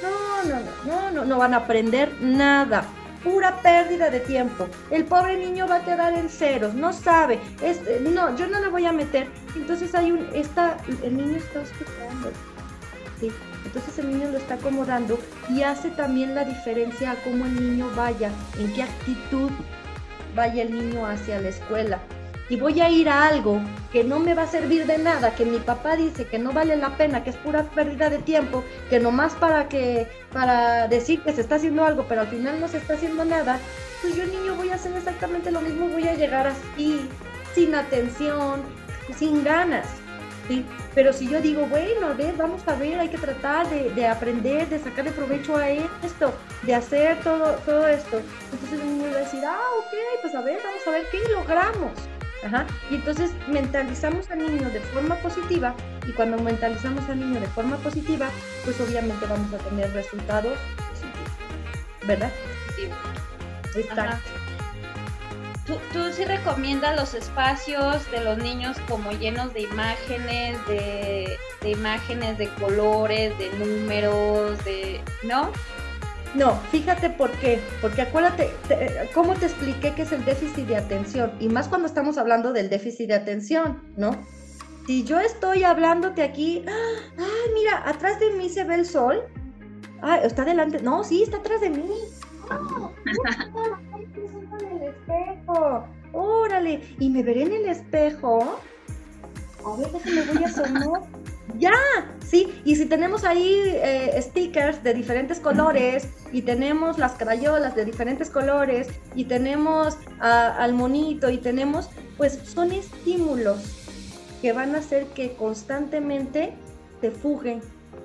No, no, no, no, no, no van a aprender nada. Pura pérdida de tiempo. El pobre niño va a quedar en ceros, no sabe. Este, no, yo no le voy a meter. Entonces hay un, está, el niño está escuchando. ¿sí? Entonces el niño lo está acomodando y hace también la diferencia a cómo el niño vaya, en qué actitud vaya el niño hacia la escuela y voy a ir a algo que no me va a servir de nada, que mi papá dice que no vale la pena, que es pura pérdida de tiempo, que nomás para que para decir que se está haciendo algo, pero al final no se está haciendo nada, pues yo niño voy a hacer exactamente lo mismo, voy a llegar así, sin atención, sin ganas. ¿Sí? Pero si yo digo, bueno, a ver, vamos a ver, hay que tratar de, de aprender, de sacarle provecho a esto, de hacer todo, todo esto. Entonces el niño va a decir, ah, ok, pues a ver, vamos a ver qué logramos. Y entonces mentalizamos al niño de forma positiva y cuando mentalizamos al niño de forma positiva, pues obviamente vamos a tener resultados positivos, ¿verdad? Sí. Exacto. ¿Tú, ¿Tú, sí recomiendas los espacios de los niños como llenos de imágenes, de, imágenes, de colores, de números, de... ¿no? No, fíjate por qué. Porque acuérdate, ¿cómo te expliqué qué es el déficit de atención? Y más cuando estamos hablando del déficit de atención, ¿no? Si yo estoy hablándote aquí, ¡ay, mira, atrás de mí se ve el sol! ¡Ay, está delante! No, sí, está atrás de mí. ¡Oh, espejo! ¡Órale! ¿Y me veré en el espejo? A ver, me voy a asomar. Ya, sí, y si tenemos ahí eh, stickers de diferentes colores y tenemos las crayolas de diferentes colores y tenemos al monito y tenemos, pues son estímulos que van a hacer que constantemente te fugue,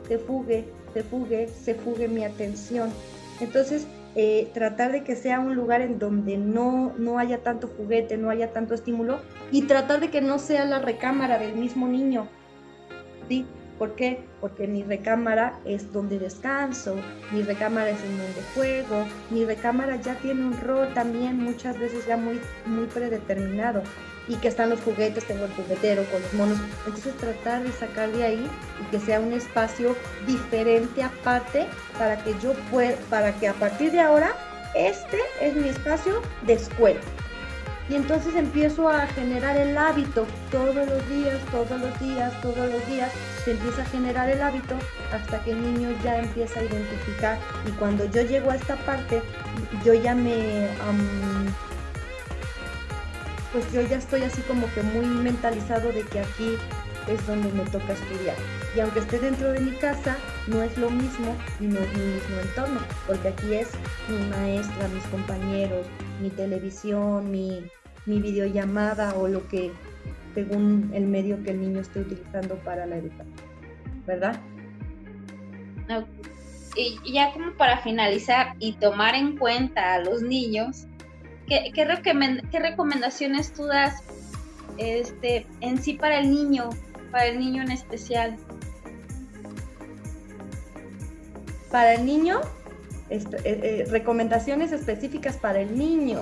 te fugue, te fugue, se fugue mi atención. Entonces, eh, tratar de que sea un lugar en donde no, no haya tanto juguete, no haya tanto estímulo y tratar de que no sea la recámara del mismo niño. ¿sí? ¿Por qué? Porque mi recámara es donde descanso, mi recámara es en donde juego, mi recámara ya tiene un rol también muchas veces ya muy, muy predeterminado y que están los juguetes, tengo el juguetero con los monos. Entonces tratar de sacar de ahí y que sea un espacio diferente aparte para que yo pueda, para que a partir de ahora este es mi espacio de escuela. Y entonces empiezo a generar el hábito todos los días, todos los días, todos los días. Se empieza a generar el hábito hasta que el niño ya empieza a identificar. Y cuando yo llego a esta parte, yo ya me pues yo ya estoy así como que muy mentalizado de que aquí es donde me toca estudiar. Y aunque esté dentro de mi casa, no es lo mismo y no es mi mismo entorno, porque aquí es mi maestra, mis compañeros, mi televisión, mi, mi videollamada o lo que, según el medio que el niño esté utilizando para la educación. ¿Verdad? Y ya como para finalizar y tomar en cuenta a los niños, ¿qué, qué, recomendaciones tú das este, en sí para el niño, para el niño en especial? Para el niño, eh, eh, recomendaciones específicas para el niño.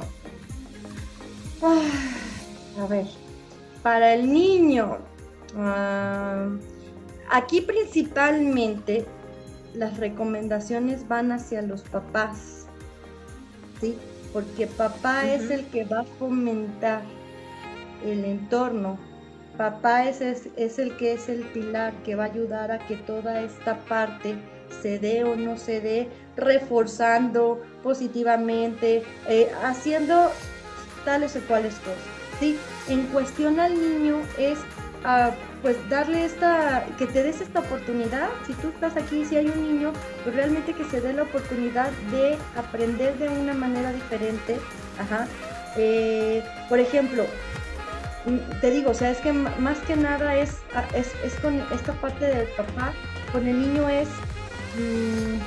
a ver, para el niño. Ah, aquí principalmente las recomendaciones van hacia los papás. ¿sí? Porque papá es el que va a fomentar el entorno. Papá es, es, el que es el pilar que va a ayudar a que toda esta parte se dé o no se dé, reforzando positivamente, eh, haciendo tales o cuales cosas. ¿sí? En cuestión al niño es pues darle esta, que te des esta oportunidad, si tú estás aquí, si hay un niño, pues realmente que se dé la oportunidad de aprender de una manera diferente, ajá. Eh, por ejemplo, mm, te digo, o sea, es que más que nada es, es, con esta parte del papá, con el niño es... Mm,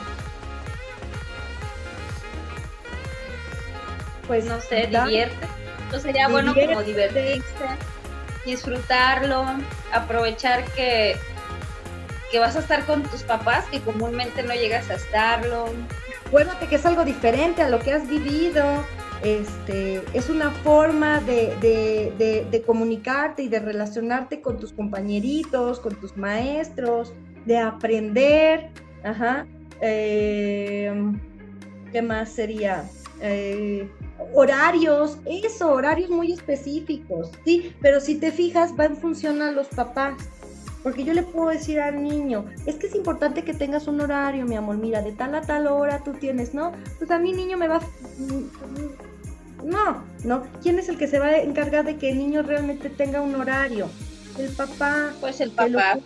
pues no sé, divierte. Entonces sería bueno como divertirse disfrutarlo, aprovechar que, que vas a estar con tus papás, que comúnmente no llegas a estarlo. Acuérdate que es algo diferente a lo que has vivido. Este, es una forma de, de, comunicarte y de relacionarte con tus compañeritos, con tus maestros, de aprender. Ajá. Eh, ¿Qué más sería? Eh, horarios, eso, horarios muy específicos, ¿sí? Pero si te fijas, va en función a los papás. Porque yo le puedo decir al niño, es que es importante que tengas un horario, mi amor, mira, de tal a tal hora tú tienes, ¿no? Pues a mi niño me va... No, no. ¿Quién es el que se va a encargar de que el niño realmente tenga un horario? El papá. Pues el papá.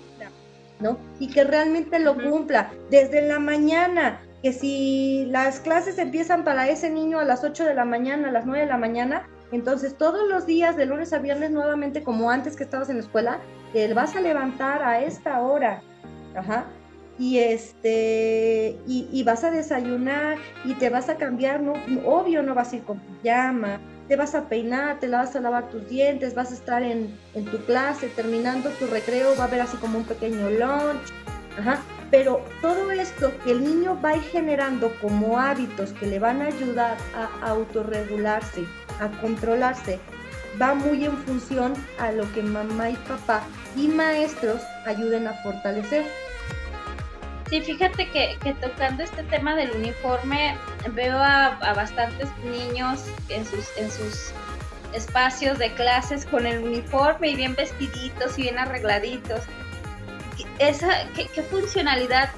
¿no? Y que realmente lo cumpla desde la mañana que si las clases empiezan para ese niño a las 8 de la mañana, a las 9 de la mañana, entonces todos los días de lunes a viernes nuevamente como antes que estabas en la escuela, te vas a levantar a esta hora. Ajá. Y este y, vas a desayunar y te vas a cambiar, no, obvio no vas a ir con pijama, te vas a peinar, te vas a lavar tus dientes, vas a estar en, en tu clase, terminando tu recreo, va a haber así como un pequeño lunch. Ajá. Pero todo esto que el niño va a generando como hábitos que le van a ayudar a autorregularse, a controlarse, va muy en función a lo que mamá y papá y maestros ayuden a fortalecer. Sí, fíjate que, tocando este tema del uniforme, veo a, bastantes niños en sus, en sus espacios de clases con el uniforme y bien vestiditos y bien arregladitos. Esa, ¿qué, funcionalidad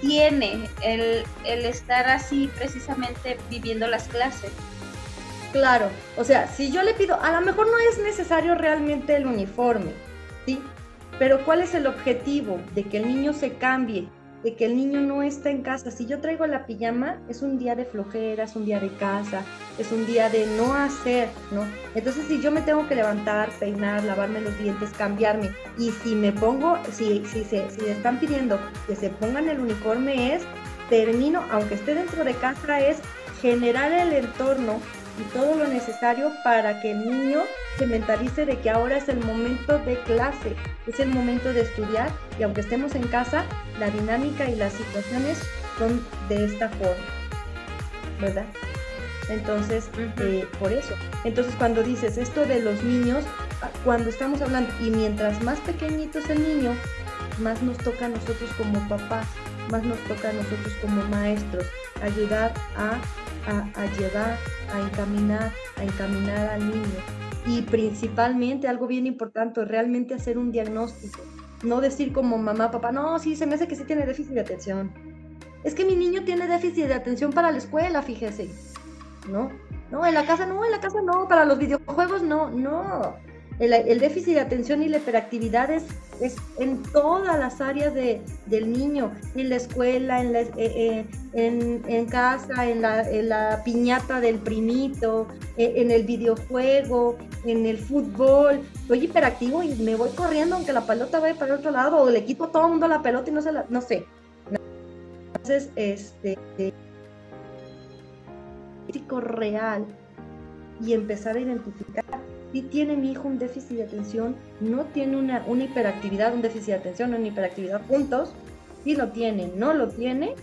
tiene el, el estar así precisamente viviendo las clases? Claro, o sea, si yo le pido, a lo mejor no es necesario realmente el uniforme, ¿sí? Pero ¿cuál es el objetivo? De que el niño se cambie, de que el niño no está en casa. Si yo traigo la pijama, es un día de flojera, es un día de casa, es un día de no hacer, ¿no? Entonces, si yo me tengo que levantar, peinar, lavarme los dientes, cambiarme, y si me pongo, si, si, se, si están pidiendo que se pongan el uniforme, es, termino, aunque esté dentro de casa, es generar el entorno y todo lo necesario para que el niño se mentalice de que ahora es el momento de clase, es el momento de estudiar y aunque estemos en casa, la dinámica y las situaciones son de esta forma, ¿verdad? Entonces, eh, por eso. Entonces, cuando dices esto de los niños, ah, cuando estamos hablando, y mientras más pequeñito es el niño, más nos toca a nosotros como papás, más nos toca a nosotros como maestros, ayudar a, a llevar a encaminar, a encaminar al niño. Y principalmente algo bien importante, realmente hacer un diagnóstico. No decir como mamá, papá, no, sí, se me hace que sí tiene déficit de atención. Es que mi niño tiene déficit de atención para la escuela, fíjese. No, no, en la casa no, en la casa no, para los videojuegos no, no. El, déficit de atención y la hiperactividad es, en todas las áreas de, del niño, en la escuela, en, eh, eh, en, casa, en la, piñata del primito, eh, en, el videojuego, en el fútbol. Soy hiperactivo y me voy corriendo aunque la pelota vaya para el otro lado o le quito a todo el mundo la pelota y no se la, no sé. Entonces, este real y empezar a identificar si tiene mi hijo un déficit de atención, no tiene una, una hiperactividad, un déficit de atención, una hiperactividad juntos, si lo tiene, no lo tiene,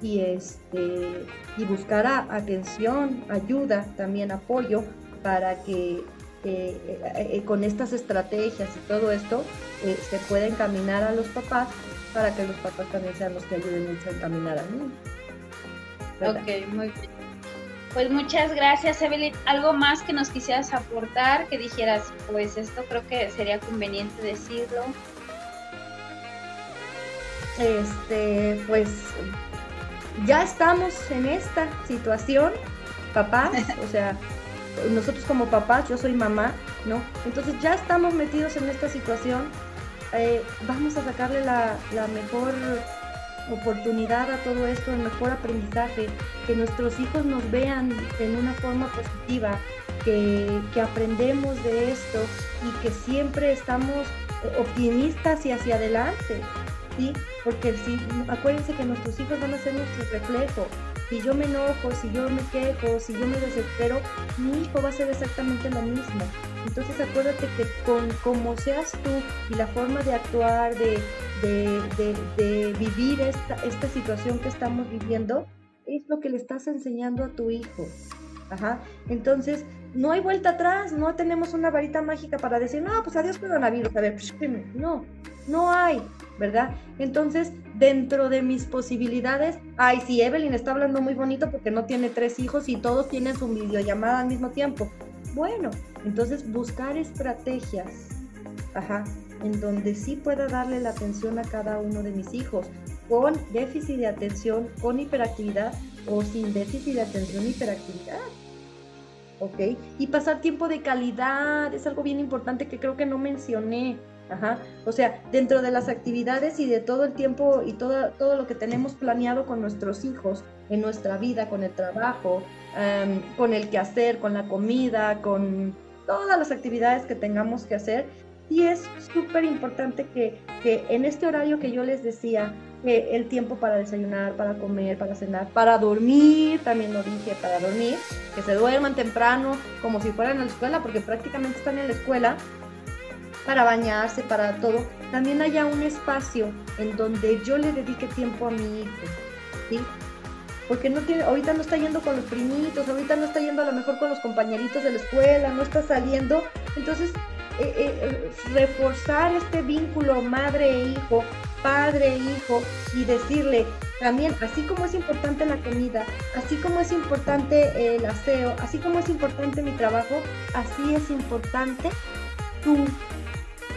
y, este, y buscará atención, ayuda, también apoyo para que eh, eh, con estas estrategias y todo esto eh, se pueda encaminar a los papás para que los papás también sean los que ayuden a encaminar al niño. Ok, muy bien. Pues muchas gracias, Evelyn. ¿Algo más que nos quisieras aportar? Que dijeras, pues esto creo que sería conveniente decirlo. Este, pues ya estamos en esta situación, papás, o sea, nosotros como papás, yo soy mamá, ¿no? Entonces ya estamos metidos en esta situación. Eh, vamos a sacarle la, la mejor oportunidad a todo esto, el mejor aprendizaje, que nuestros hijos nos vean en una forma positiva, que, que aprendemos de esto y que siempre estamos optimistas y hacia adelante, ¿sí? Porque si, acuérdense que nuestros hijos van a ser nuestro reflejo. Si yo me enojo, si yo me quejo, si yo me desespero, mi hijo va a ser exactamente lo mismo. Entonces acuérdate que con como seas tú y la forma de actuar, de, de, vivir esta, esta situación que estamos viviendo, es lo que le estás enseñando a tu hijo. Ajá. Entonces, no hay vuelta atrás, no tenemos una varita mágica para decir, no, pues adiós coronavirus, a ver, no, no hay, ¿verdad? Entonces, dentro de mis posibilidades, ay, sí, Evelyn está hablando muy bonito porque no tiene tres hijos y todos tienen su videollamada al mismo tiempo. Bueno, entonces buscar estrategias, ajá, en donde sí pueda darle la atención a cada uno de mis hijos, con déficit de atención, con hiperactividad o sin déficit de atención hiperactividad. ¿Ok? Y pasar tiempo de calidad es algo bien importante que creo que no mencioné. O sea, dentro de las actividades y de todo el tiempo y todo, todo lo que tenemos planeado con nuestros hijos en nuestra vida, con el trabajo, em, con el quehacer, con la comida, con todas las actividades que tengamos que hacer, y es súper importante que, que, en este horario que yo les decía, el tiempo para desayunar, para comer, para cenar, para dormir, también lo dije, para dormir, que se duerman temprano, como si fueran a la escuela, porque prácticamente están en la escuela, para bañarse, para todo, también haya un espacio en donde yo le dedique tiempo a mi hijo, ¿sí? Porque no tiene, ahorita no está yendo con los primitos, ahorita no está yendo a lo mejor con los compañeritos de la escuela, no está saliendo, entonces eh, eh, reforzar este vínculo madre-hijo, padre-hijo y decirle, también, así como es importante la comida, así como es importante el aseo, así como es importante mi trabajo, así es importante tú,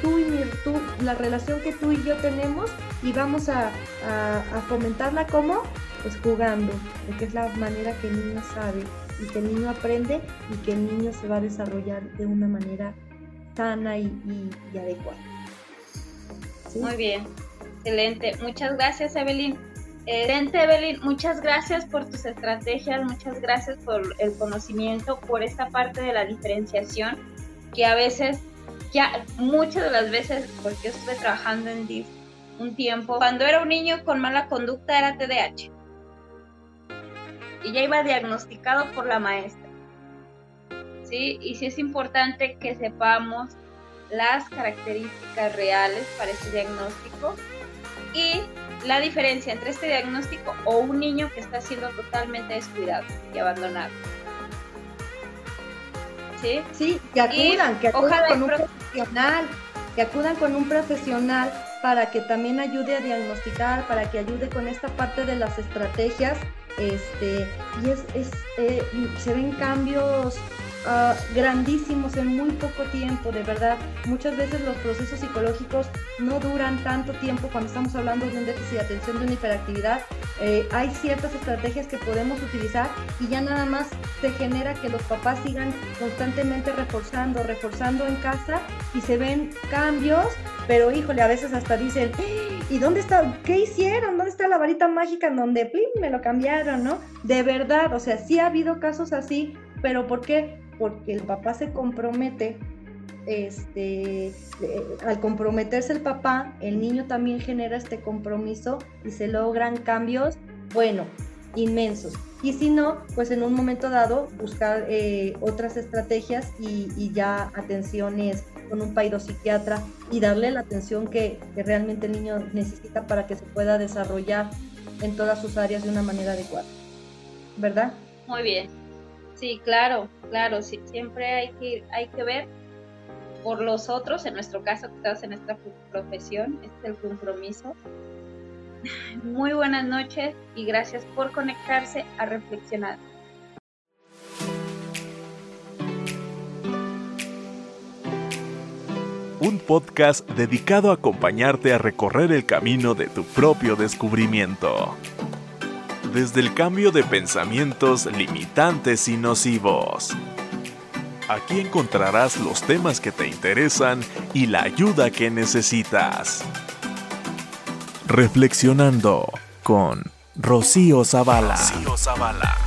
tú y mi, tú, la relación que tú y yo tenemos y vamos a, a, fomentarla como pues jugando, porque es la manera que el niño sabe y que el niño aprende y que el niño se va a desarrollar de una manera sana y, y, adecuada. Muy bien, excelente. Muchas gracias, Evelyn. Excelente, Evelyn. Muchas gracias por tus estrategias, muchas gracias por el conocimiento, por esta parte de la diferenciación que a veces, ya muchas de las veces, porque yo estuve trabajando en DIF un tiempo, cuando era un niño con mala conducta era TDAH. Y ya iba diagnosticado por la maestra. ¿Sí? Y sí es importante que sepamos las características reales para ese diagnóstico y la diferencia entre este diagnóstico o un niño que está siendo totalmente descuidado y abandonado. ¿Sí? Sí, que acudan, que acudan con un profesional, que acudan con un profesional para que también ayude a diagnosticar, para que ayude con esta parte de las estrategias, este, y es, es eh, se ven cambios Ah, grandísimos en muy poco tiempo, de verdad. Muchas veces los procesos psicológicos no duran tanto tiempo cuando estamos hablando de un déficit de atención, de una hiperactividad. Eh, hay ciertas estrategias que podemos utilizar y ya nada más se genera que los papás sigan constantemente reforzando, reforzando en casa y se ven cambios, pero híjole, a veces hasta dicen, ¿y dónde está? ¿Qué hicieron? ¿Dónde está la varita mágica en donde me lo cambiaron, no? De verdad, o sea, sí ha habido casos así, pero ¿por qué? Porque el papá se compromete, este, eh, al comprometerse el papá, el niño también genera este compromiso y se logran cambios, bueno, inmensos. Y si no, pues en un momento dado buscar eh, otras estrategias y, ya atenciones con un psiquiatra y darle la atención que, que realmente el niño necesita para que se pueda desarrollar en todas sus áreas de una manera adecuada. ¿Verdad? Muy bien. Sí, claro, claro, sí, siempre hay que, hay que ver por los otros, en nuestro caso que estás en esta profesión, este es el compromiso. *laughs* Muy buenas noches y gracias por conectarse a reflexionar. Un podcast dedicado a acompañarte a recorrer el camino de tu propio descubrimiento desde el cambio de pensamientos limitantes y nocivos. Aquí encontrarás los temas que te interesan y la ayuda que necesitas. Reflexionando con Rocío Zavala. Rocío Zavala.